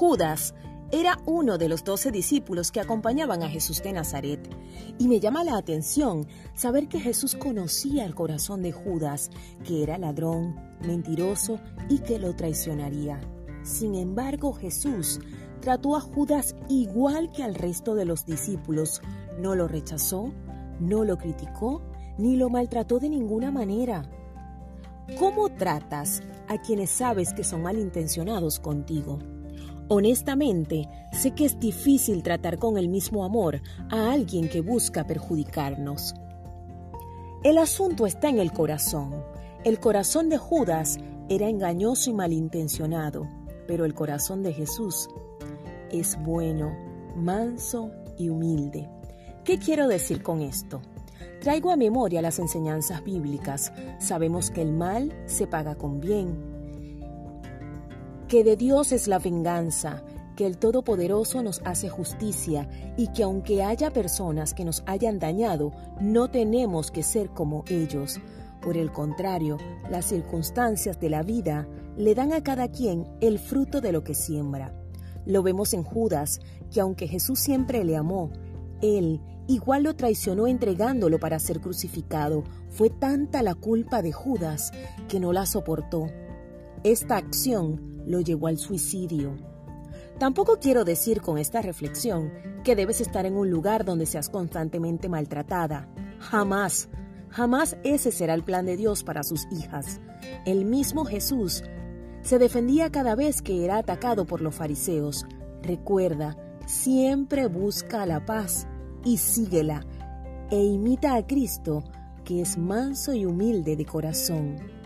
Judas era uno de los doce discípulos que acompañaban a Jesús de Nazaret. Y me llama la atención saber que Jesús conocía el corazón de Judas, que era ladrón, mentiroso y que lo traicionaría. Sin embargo, Jesús trató a Judas igual que al resto de los discípulos. No lo rechazó, no lo criticó, ni lo maltrató de ninguna manera. ¿Cómo tratas a quienes sabes que son malintencionados contigo? Honestamente, sé que es difícil tratar con el mismo amor a alguien que busca perjudicarnos. El asunto está en el corazón. El corazón de Judas era engañoso y malintencionado, pero el corazón de Jesús es bueno, manso y humilde. ¿Qué quiero decir con esto? Traigo a memoria las enseñanzas bíblicas. Sabemos que el mal se paga con bien que de Dios es la venganza, que el Todopoderoso nos hace justicia y que aunque haya personas que nos hayan dañado, no tenemos que ser como ellos. Por el contrario, las circunstancias de la vida le dan a cada quien el fruto de lo que siembra. Lo vemos en Judas, que aunque Jesús siempre le amó, él igual lo traicionó entregándolo para ser crucificado. Fue tanta la culpa de Judas que no la soportó. Esta acción lo llevó al suicidio. Tampoco quiero decir con esta reflexión que debes estar en un lugar donde seas constantemente maltratada. Jamás, jamás ese será el plan de Dios para sus hijas. El mismo Jesús se defendía cada vez que era atacado por los fariseos. Recuerda, siempre busca la paz y síguela e imita a Cristo, que es manso y humilde de corazón.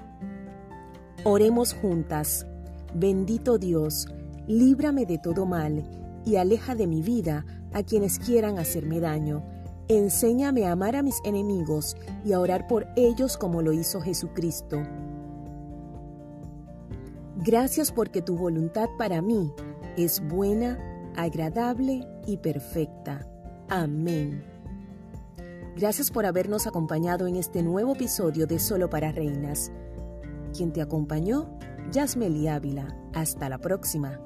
Oremos juntas. Bendito Dios, líbrame de todo mal y aleja de mi vida a quienes quieran hacerme daño. Enséñame a amar a mis enemigos y a orar por ellos como lo hizo Jesucristo. Gracias porque tu voluntad para mí es buena, agradable y perfecta. Amén. Gracias por habernos acompañado en este nuevo episodio de Solo para Reinas. Quien te acompañó Yasmeli Ávila. Hasta la próxima.